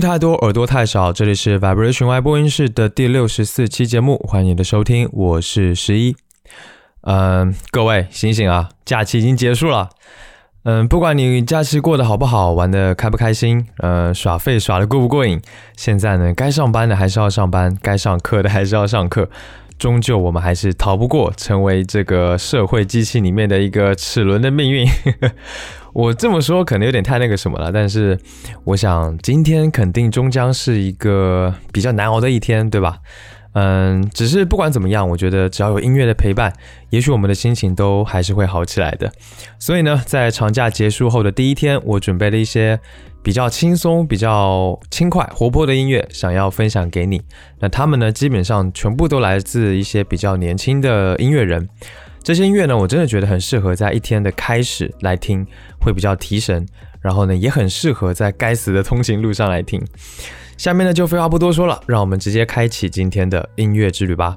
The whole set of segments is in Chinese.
太多，耳朵太少。这里是 Vibration Y 播音室的第六十四期节目，欢迎你的收听，我是十一。嗯，各位醒醒啊，假期已经结束了。嗯，不管你假期过得好不好，玩的开不开心，呃，耍废耍的过不过瘾，现在呢，该上班的还是要上班，该上课的还是要上课。终究，我们还是逃不过成为这个社会机器里面的一个齿轮的命运。我这么说可能有点太那个什么了，但是我想今天肯定终将是一个比较难熬的一天，对吧？嗯，只是不管怎么样，我觉得只要有音乐的陪伴，也许我们的心情都还是会好起来的。所以呢，在长假结束后的第一天，我准备了一些。比较轻松、比较轻快、活泼的音乐，想要分享给你。那他们呢，基本上全部都来自一些比较年轻的音乐人。这些音乐呢，我真的觉得很适合在一天的开始来听，会比较提神。然后呢，也很适合在该死的通勤路上来听。下面呢，就废话不多说了，让我们直接开启今天的音乐之旅吧。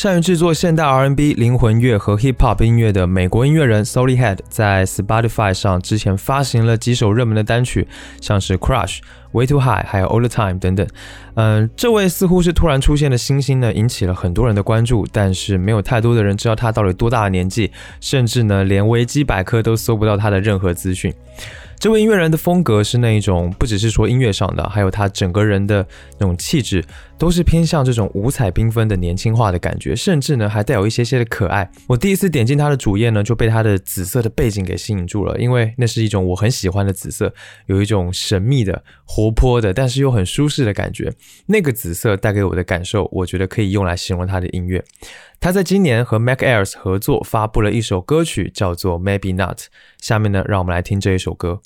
善于制作现代 R&B、灵魂乐和 Hip Hop 音乐的美国音乐人 Solly Head 在 Spotify 上之前发行了几首热门的单曲，像是 Crush、Way Too High，还有 All the Time 等等。嗯，这位似乎是突然出现的新星呢，引起了很多人的关注，但是没有太多的人知道他到底多大的年纪，甚至呢，连维基百科都搜不到他的任何资讯。这位音乐人的风格是那一种，不只是说音乐上的，还有他整个人的那种气质，都是偏向这种五彩缤纷的年轻化的感觉，甚至呢还带有一些些的可爱。我第一次点进他的主页呢，就被他的紫色的背景给吸引住了，因为那是一种我很喜欢的紫色，有一种神秘的、活泼的，但是又很舒适的感觉。那个紫色带给我的感受，我觉得可以用来形容他的音乐。他在今年和 Mac Airs 合作发布了一首歌曲，叫做 Maybe Not。下面呢，让我们来听这一首歌。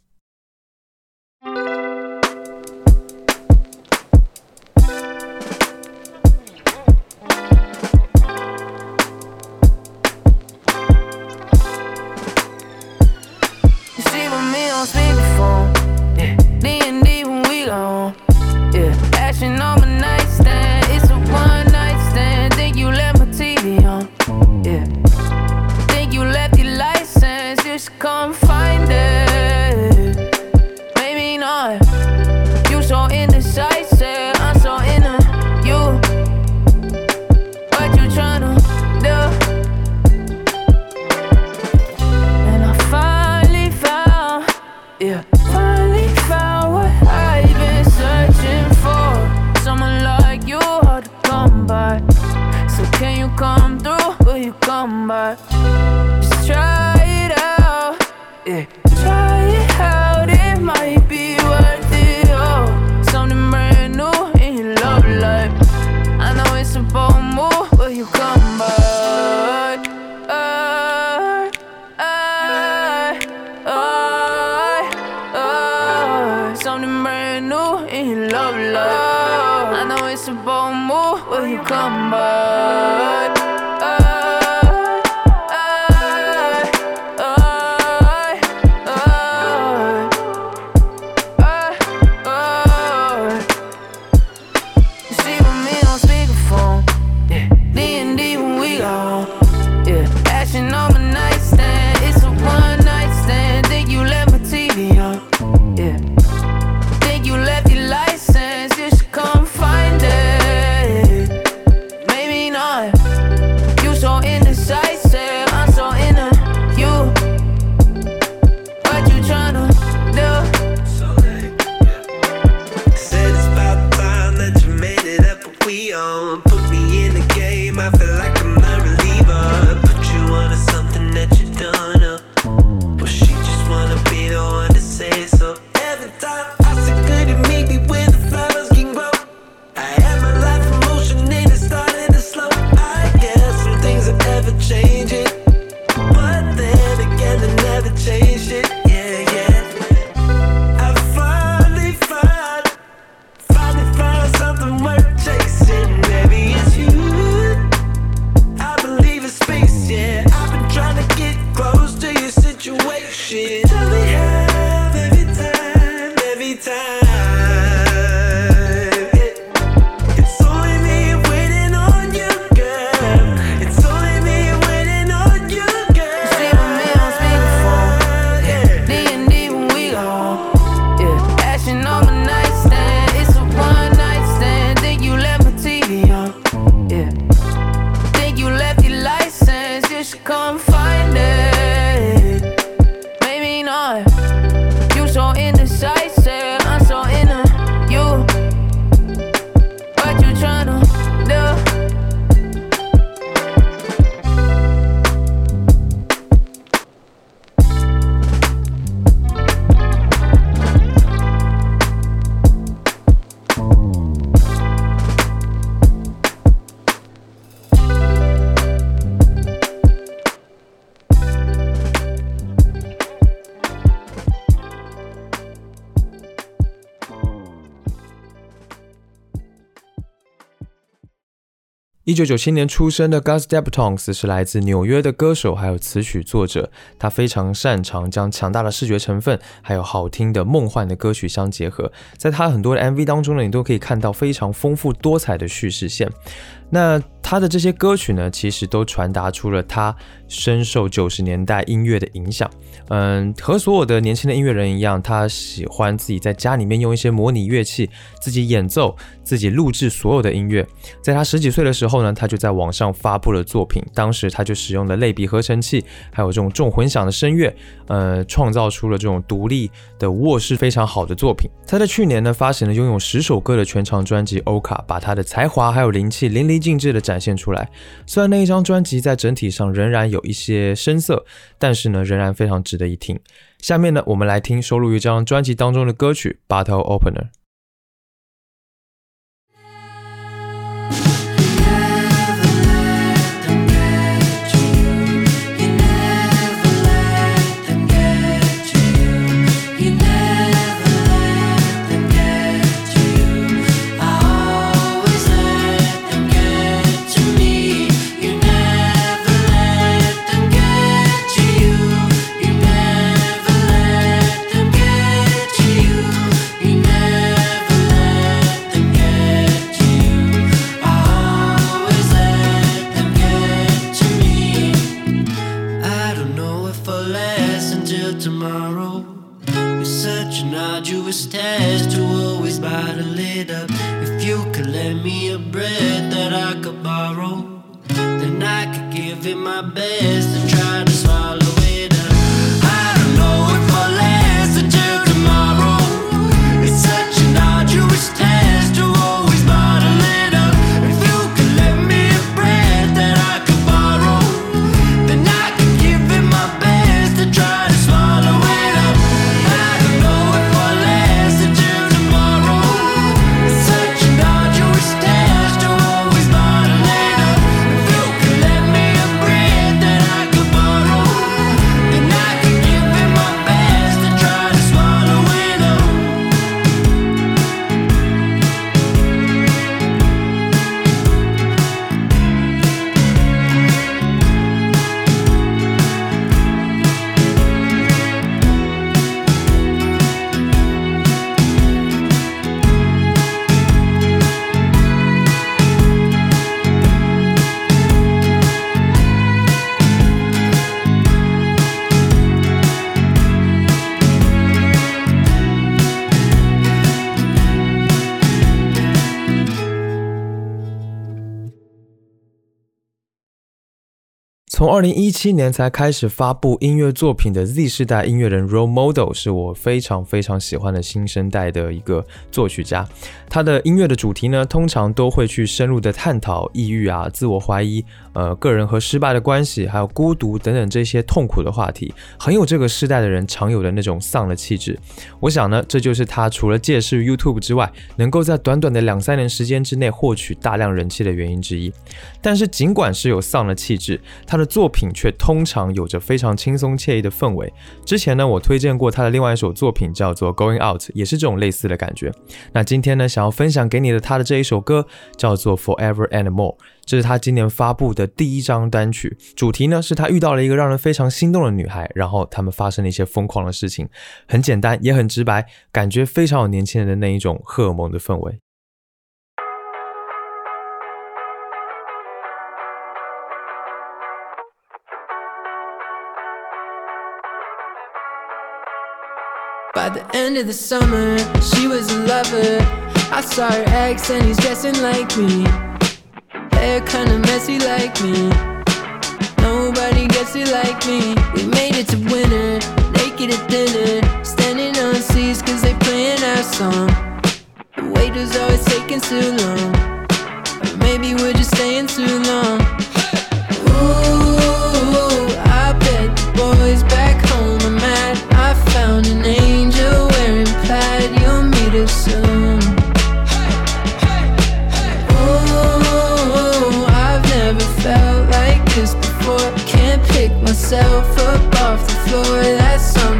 something brand new in love, love. I know it's a bold move, will you come by? 一九九七年出生的 Gus Deptons 是来自纽约的歌手，还有词曲作者。他非常擅长将强大的视觉成分，还有好听的梦幻的歌曲相结合。在他很多的 MV 当中呢，你都可以看到非常丰富多彩的叙事线。那他的这些歌曲呢，其实都传达出了他深受九十年代音乐的影响。嗯，和所有的年轻的音乐人一样，他喜欢自己在家里面用一些模拟乐器，自己演奏，自己录制所有的音乐。在他十几岁的时候呢，他就在网上发布了作品。当时他就使用了类比合成器，还有这种重混响的声乐，呃，创造出了这种独立的卧室非常好的作品。他在去年呢，发行了拥有十首歌的全长专辑《欧卡》，把他的才华还有灵气淋漓尽致的展现出来。虽然那一张专辑在整体上仍然有一些生涩，但是呢，仍然非常值得一听。下面呢，我们来听收录于这张专辑当中的歌曲《Battle Opener》。in my bed. 从二零一七年才开始发布音乐作品的 Z 世代音乐人 Role Model 是我非常非常喜欢的新生代的一个作曲家。他的音乐的主题呢，通常都会去深入的探讨抑郁啊、自我怀疑、呃、个人和失败的关系，还有孤独等等这些痛苦的话题，很有这个世代的人常有的那种丧的气质。我想呢，这就是他除了借势 YouTube 之外，能够在短短的两三年时间之内获取大量人气的原因之一。但是尽管是有丧的气质，他的作品却通常有着非常轻松惬意的氛围。之前呢，我推荐过他的另外一首作品叫做《Going Out》，也是这种类似的感觉。那今天呢，想要分享给你的他的这一首歌叫做《Forever and More》，这是他今年发布的第一张单曲。主题呢，是他遇到了一个让人非常心动的女孩，然后他们发生了一些疯狂的事情。很简单，也很直白，感觉非常有年轻人的那一种荷尔蒙的氛围。By the end of the summer, she was a lover. I saw her ex and he's dressing like me. Hair kinda messy like me. Nobody gets it like me. We made it to winter, naked at dinner. Standing on seats cause they playing our song. The waiter's always taking too long. Or maybe we're just staying too long. Ooh, I bet the boys back home are mad. I found an angel Ooh, I've never felt like this before. Can't pick myself up off the floor. That's something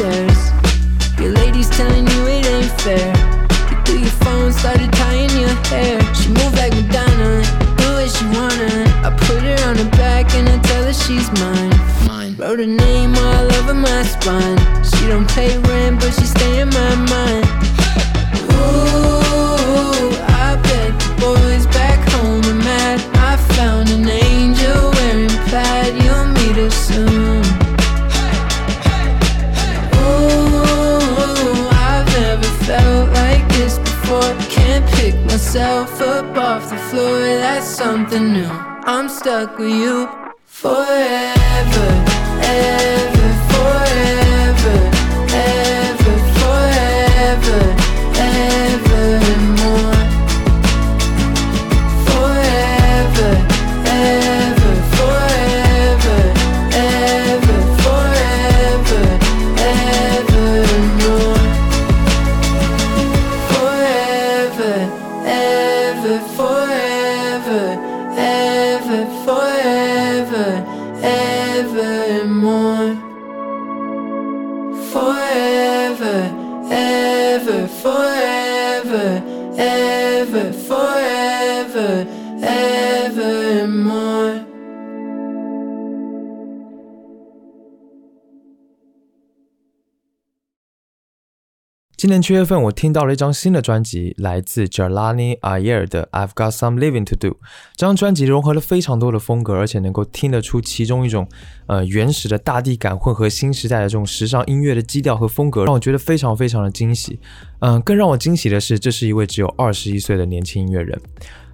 show. 今年七月份，我听到了一张新的专辑，来自 Jelani Ayer 的《I've Got Some Living to Do》。这张专辑融合了非常多的风格，而且能够听得出其中一种呃原始的大地感，混合新时代的这种时尚音乐的基调和风格，让我觉得非常非常的惊喜。嗯、更让我惊喜的是，这是一位只有二十一岁的年轻音乐人。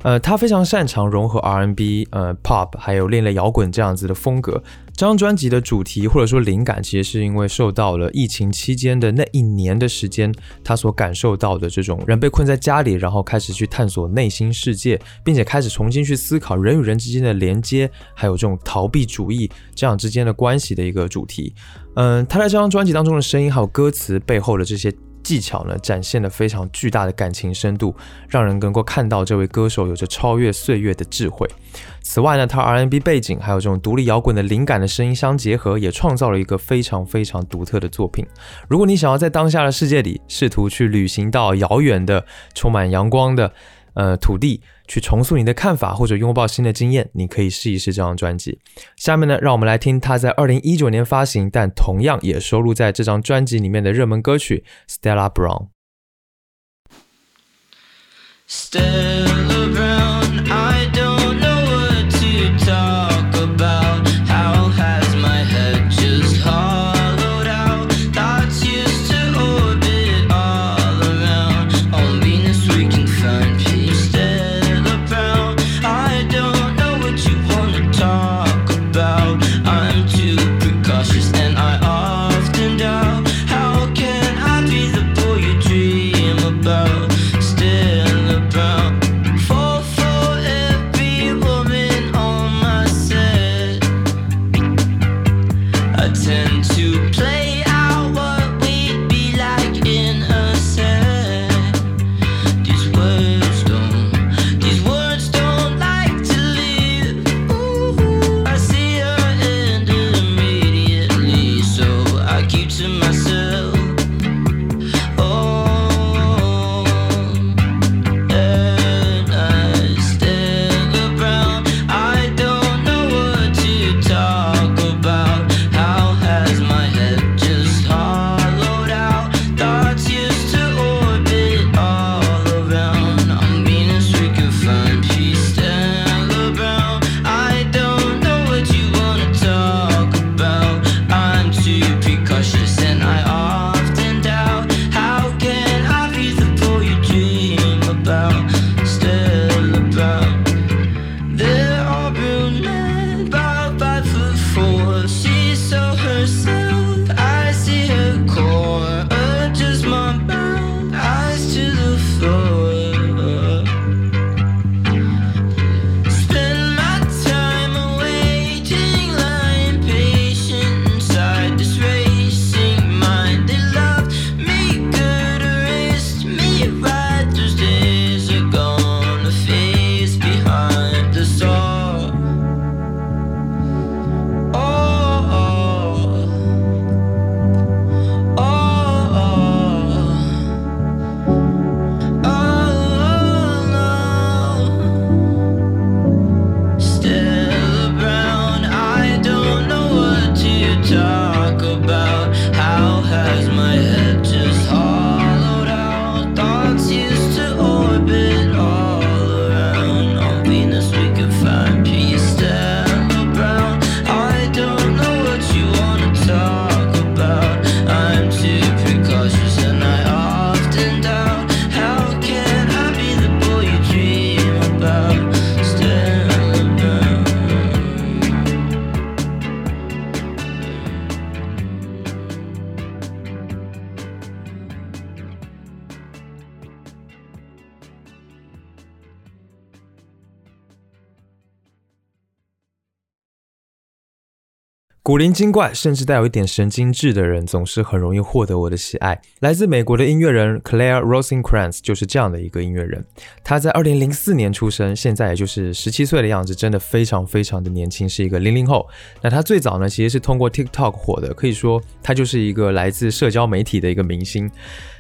呃，他非常擅长融合 R&B、呃 Pop 还有另类摇滚这样子的风格。这张专辑的主题或者说灵感，其实是因为受到了疫情期间的那一年的时间，他所感受到的这种人被困在家里，然后开始去探索内心世界，并且开始重新去思考人与人之间的连接，还有这种逃避主义这样之间的关系的一个主题。嗯，他在这张专辑当中的声音还有歌词背后的这些技巧呢，展现了非常巨大的感情深度，让人能够看到这位歌手有着超越岁月的智慧。此外呢，他 R&B 背景还有这种独立摇滚的灵感的声音相结合，也创造了一个非常非常独特的作品。如果你想要在当下的世界里试图去旅行到遥远的、充满阳光的呃土地，去重塑你的看法或者拥抱新的经验，你可以试一试这张专辑。下面呢，让我们来听他在二零一九年发行，但同样也收录在这张专辑里面的热门歌曲《Stella Brown》。Stella 古灵精怪，甚至带有一点神经质的人，总是很容易获得我的喜爱。来自美国的音乐人 Claire Rosencrantz 就是这样的一个音乐人。他在二零零四年出生，现在也就是十七岁的样子，真的非常非常的年轻，是一个零零后。那他最早呢，其实是通过 TikTok 火的，可以说他就是一个来自社交媒体的一个明星。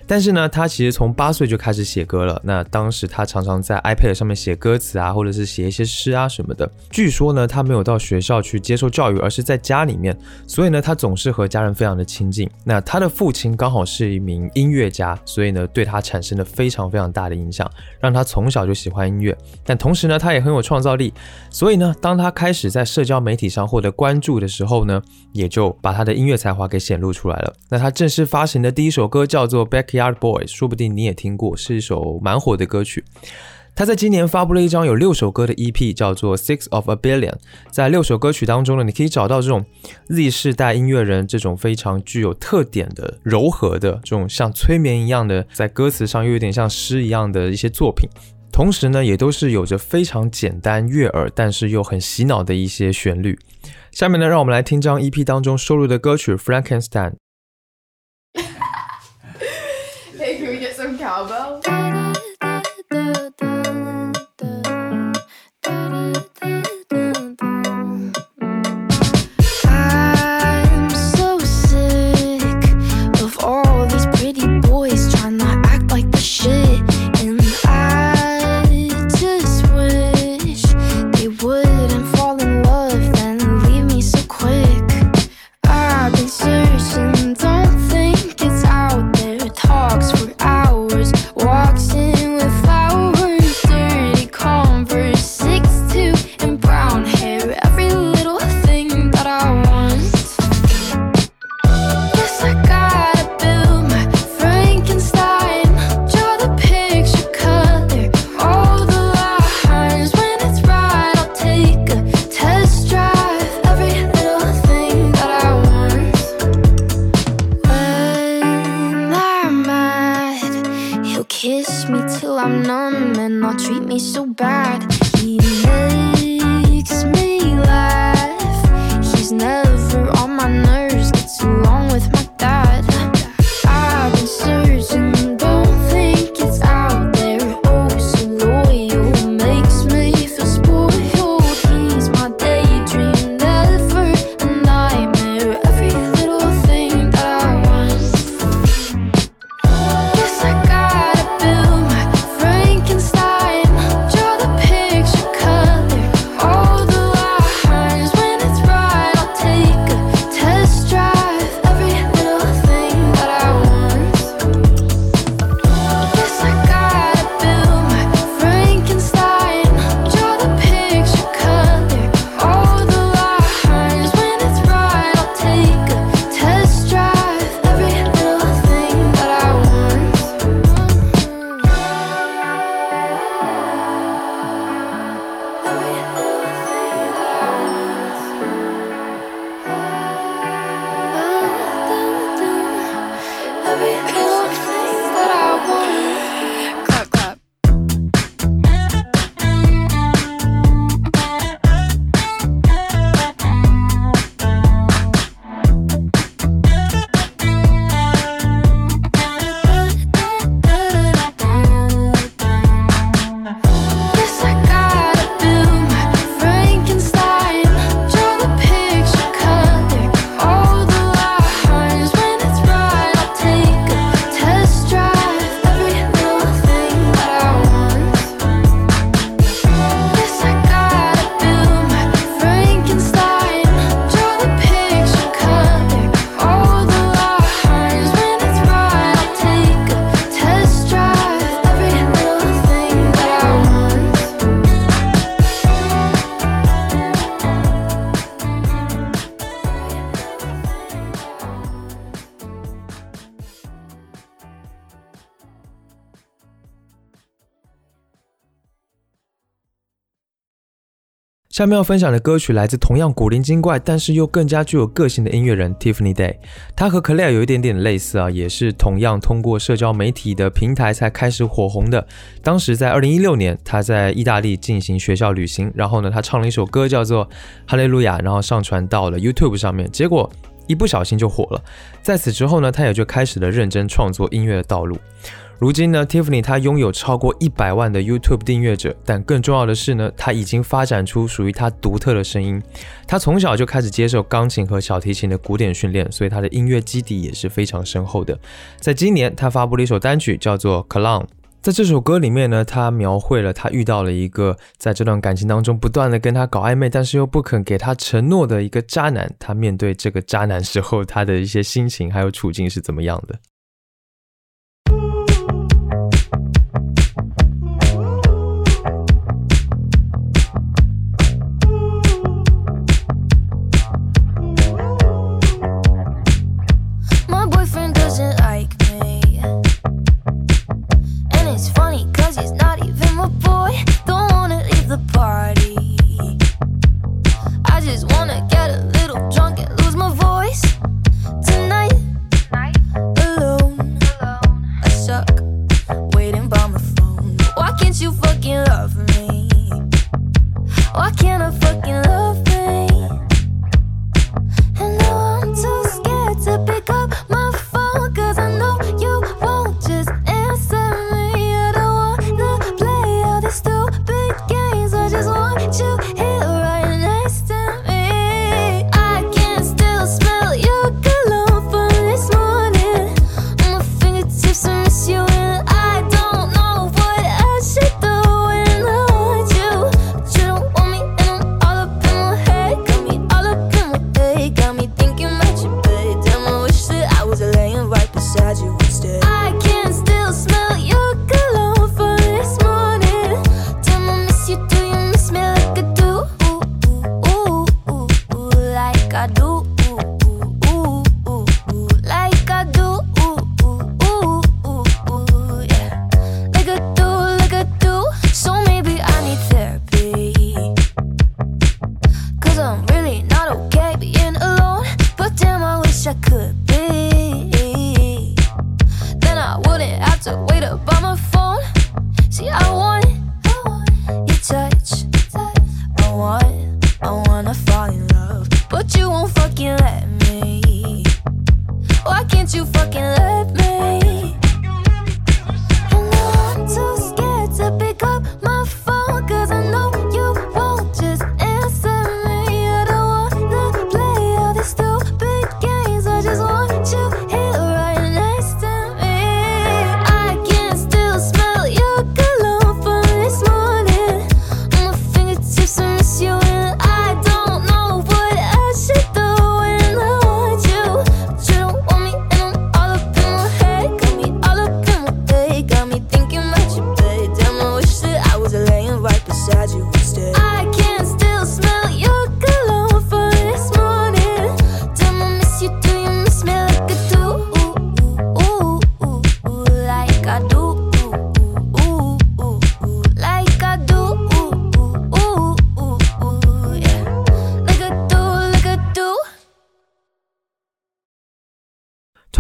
但是呢，他其实从八岁就开始写歌了。那当时他常常在 iPad 上面写歌词啊，或者是写一些诗啊什么的。据说呢，他没有到学校去接受教育，而是在家里面。所以呢，他总是和家人非常的亲近。那他的父亲刚好是一名音乐家，所以呢，对他产生了非常非常大的影响，让他从小就喜欢音乐。但同时呢，他也很有创造力。所以呢，当他开始在社交媒体上获得关注的时候呢，也就把他的音乐才华给显露出来了。那他正式发行的第一首歌叫做《Back》。Yard Boys，说不定你也听过，是一首蛮火的歌曲。他在今年发布了一张有六首歌的 EP，叫做《Six of a Billion》。在六首歌曲当中呢，你可以找到这种 Z 世代音乐人这种非常具有特点的柔和的这种像催眠一样的，在歌词上又有点像诗一样的一些作品。同时呢，也都是有着非常简单悦耳，但是又很洗脑的一些旋律。下面呢，让我们来听张 EP 当中收录的歌曲《Frankenstein》。下面要分享的歌曲来自同样古灵精怪，但是又更加具有个性的音乐人 Tiffany Day。他和 Clare 有一点点类似啊，也是同样通过社交媒体的平台才开始火红的。当时在2016年，他在意大利进行学校旅行，然后呢，他唱了一首歌叫做《哈利路亚》，然后上传到了 YouTube 上面，结果一不小心就火了。在此之后呢，他也就开始了认真创作音乐的道路。如今呢，Tiffany 她拥有超过一百万的 YouTube 订阅者，但更重要的是呢，她已经发展出属于她独特的声音。她从小就开始接受钢琴和小提琴的古典训练，所以她的音乐基底也是非常深厚的。在今年，她发布了一首单曲，叫做《Clown》。在这首歌里面呢，她描绘了她遇到了一个在这段感情当中不断的跟她搞暧昧，但是又不肯给她承诺的一个渣男。她面对这个渣男时候，她的一些心情还有处境是怎么样的？It's funny cause he's not even my boy. Don't wanna leave the party. I just wanna get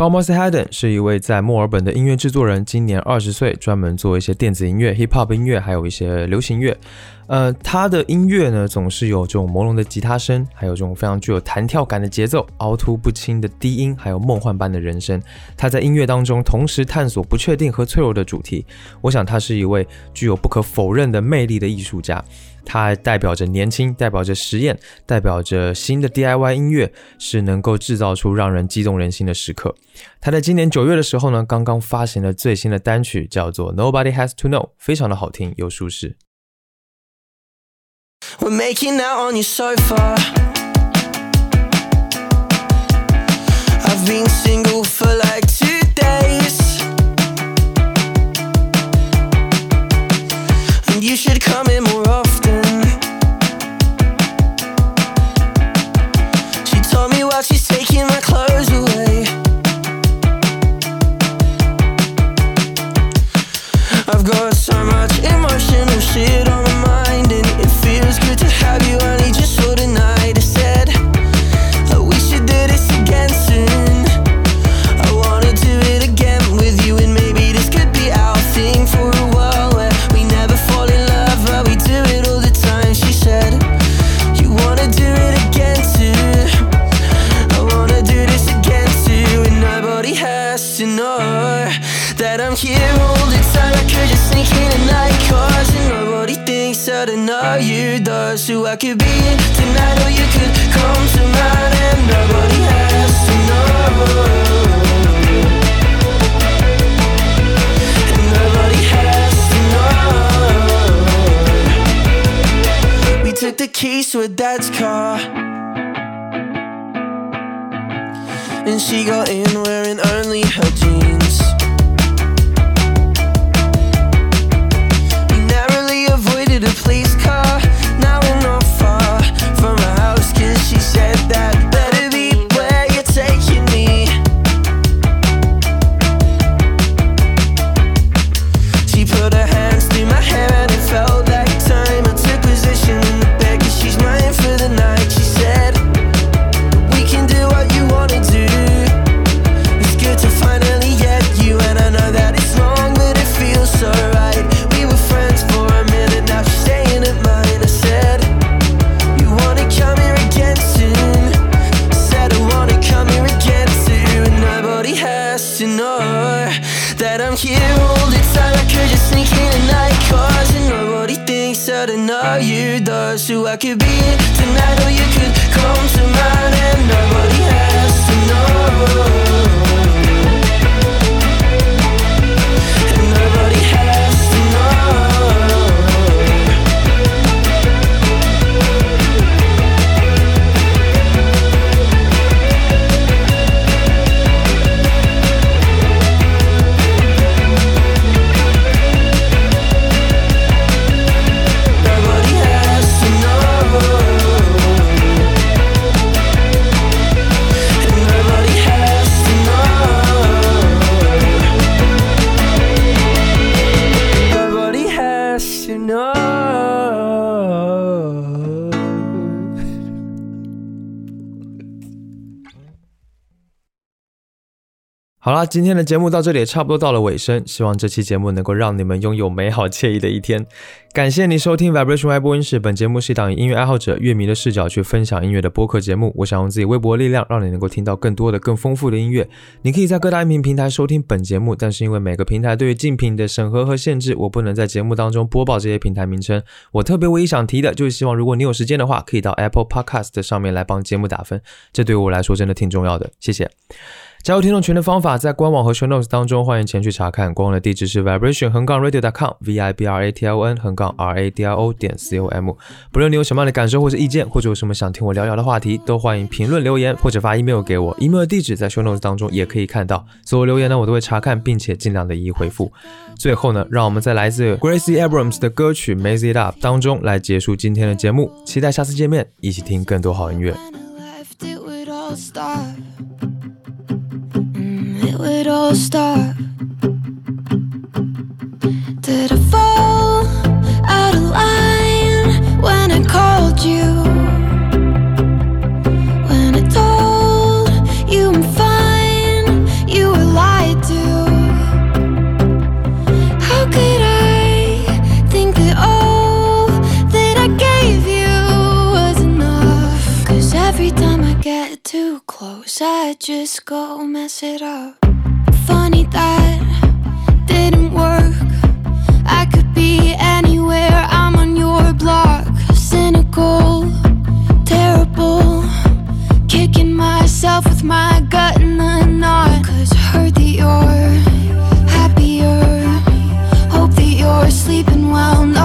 Thomas Hayden 是一位在墨尔本的音乐制作人，今年二十岁，专门做一些电子音乐、hip hop 音乐，还有一些流行乐。呃，他的音乐呢，总是有这种朦胧的吉他声，还有这种非常具有弹跳感的节奏，凹凸不清的低音，还有梦幻般的人声。他在音乐当中同时探索不确定和脆弱的主题。我想他是一位具有不可否认的魅力的艺术家。它代表着年轻，代表着实验，代表着新的 DIY 音乐，是能够制造出让人激动人心的时刻。他在今年九月的时候呢，刚刚发行了最新的单曲，叫做《Nobody Has to Know》，非常的好听又舒适。I've been single for like does. So I could be tonight, or you could come to mine, and nobody has to know. Took the keys to her dad's car. And she got in So I could be. 好啦，今天的节目到这里也差不多到了尾声，希望这期节目能够让你们拥有美好惬意的一天。感谢你收听 Vibration Y 播音室，本节目是一档以音乐爱好者、乐迷的视角去分享音乐的播客节目。我想用自己微薄力量，让你能够听到更多的、更丰富的音乐。你可以在各大音频平台收听本节目，但是因为每个平台对于竞品的审核和限制，我不能在节目当中播报这些平台名称。我特别唯一想提的就是希望，如果你有时间的话，可以到 Apple Podcast 上面来帮节目打分，这对我来说真的挺重要的。谢谢。加入听众群的方法在官网和 show notes 当中，欢迎前去查看。官网的地址是 vibration 横杠 radio.com，v i b r a t i o n 横杠 r a d i o 点 c o m。不论你有什么样的感受或者意见，或者有什么想听我聊聊的话题，都欢迎评论留言或者发 email 给我。email 的地址在 show notes 当中也可以看到。所有留言呢，我都会查看，并且尽量的一一回复。最后呢，让我们在来自 Gracie Abrams 的歌曲《Maze It Up》当中来结束今天的节目。期待下次见面，一起听更多好音乐。It would all stop. Did I fall out of line when I called you? When I told you I'm fine, you were lied to. How could I think that all that I gave you was enough? Cause every time I get too close, I just go mess it up. Funny that didn't work. I could be anywhere, I'm on your block. Cynical, terrible. Kicking myself with my gut in the knot. Cause I heard that you're happier. Hope that you're sleeping well, knowing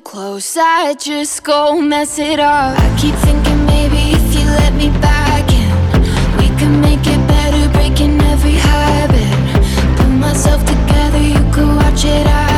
close, I just go mess it up. I keep thinking maybe if you let me back in, we could make it better, breaking every habit. Put myself together, you could watch it out.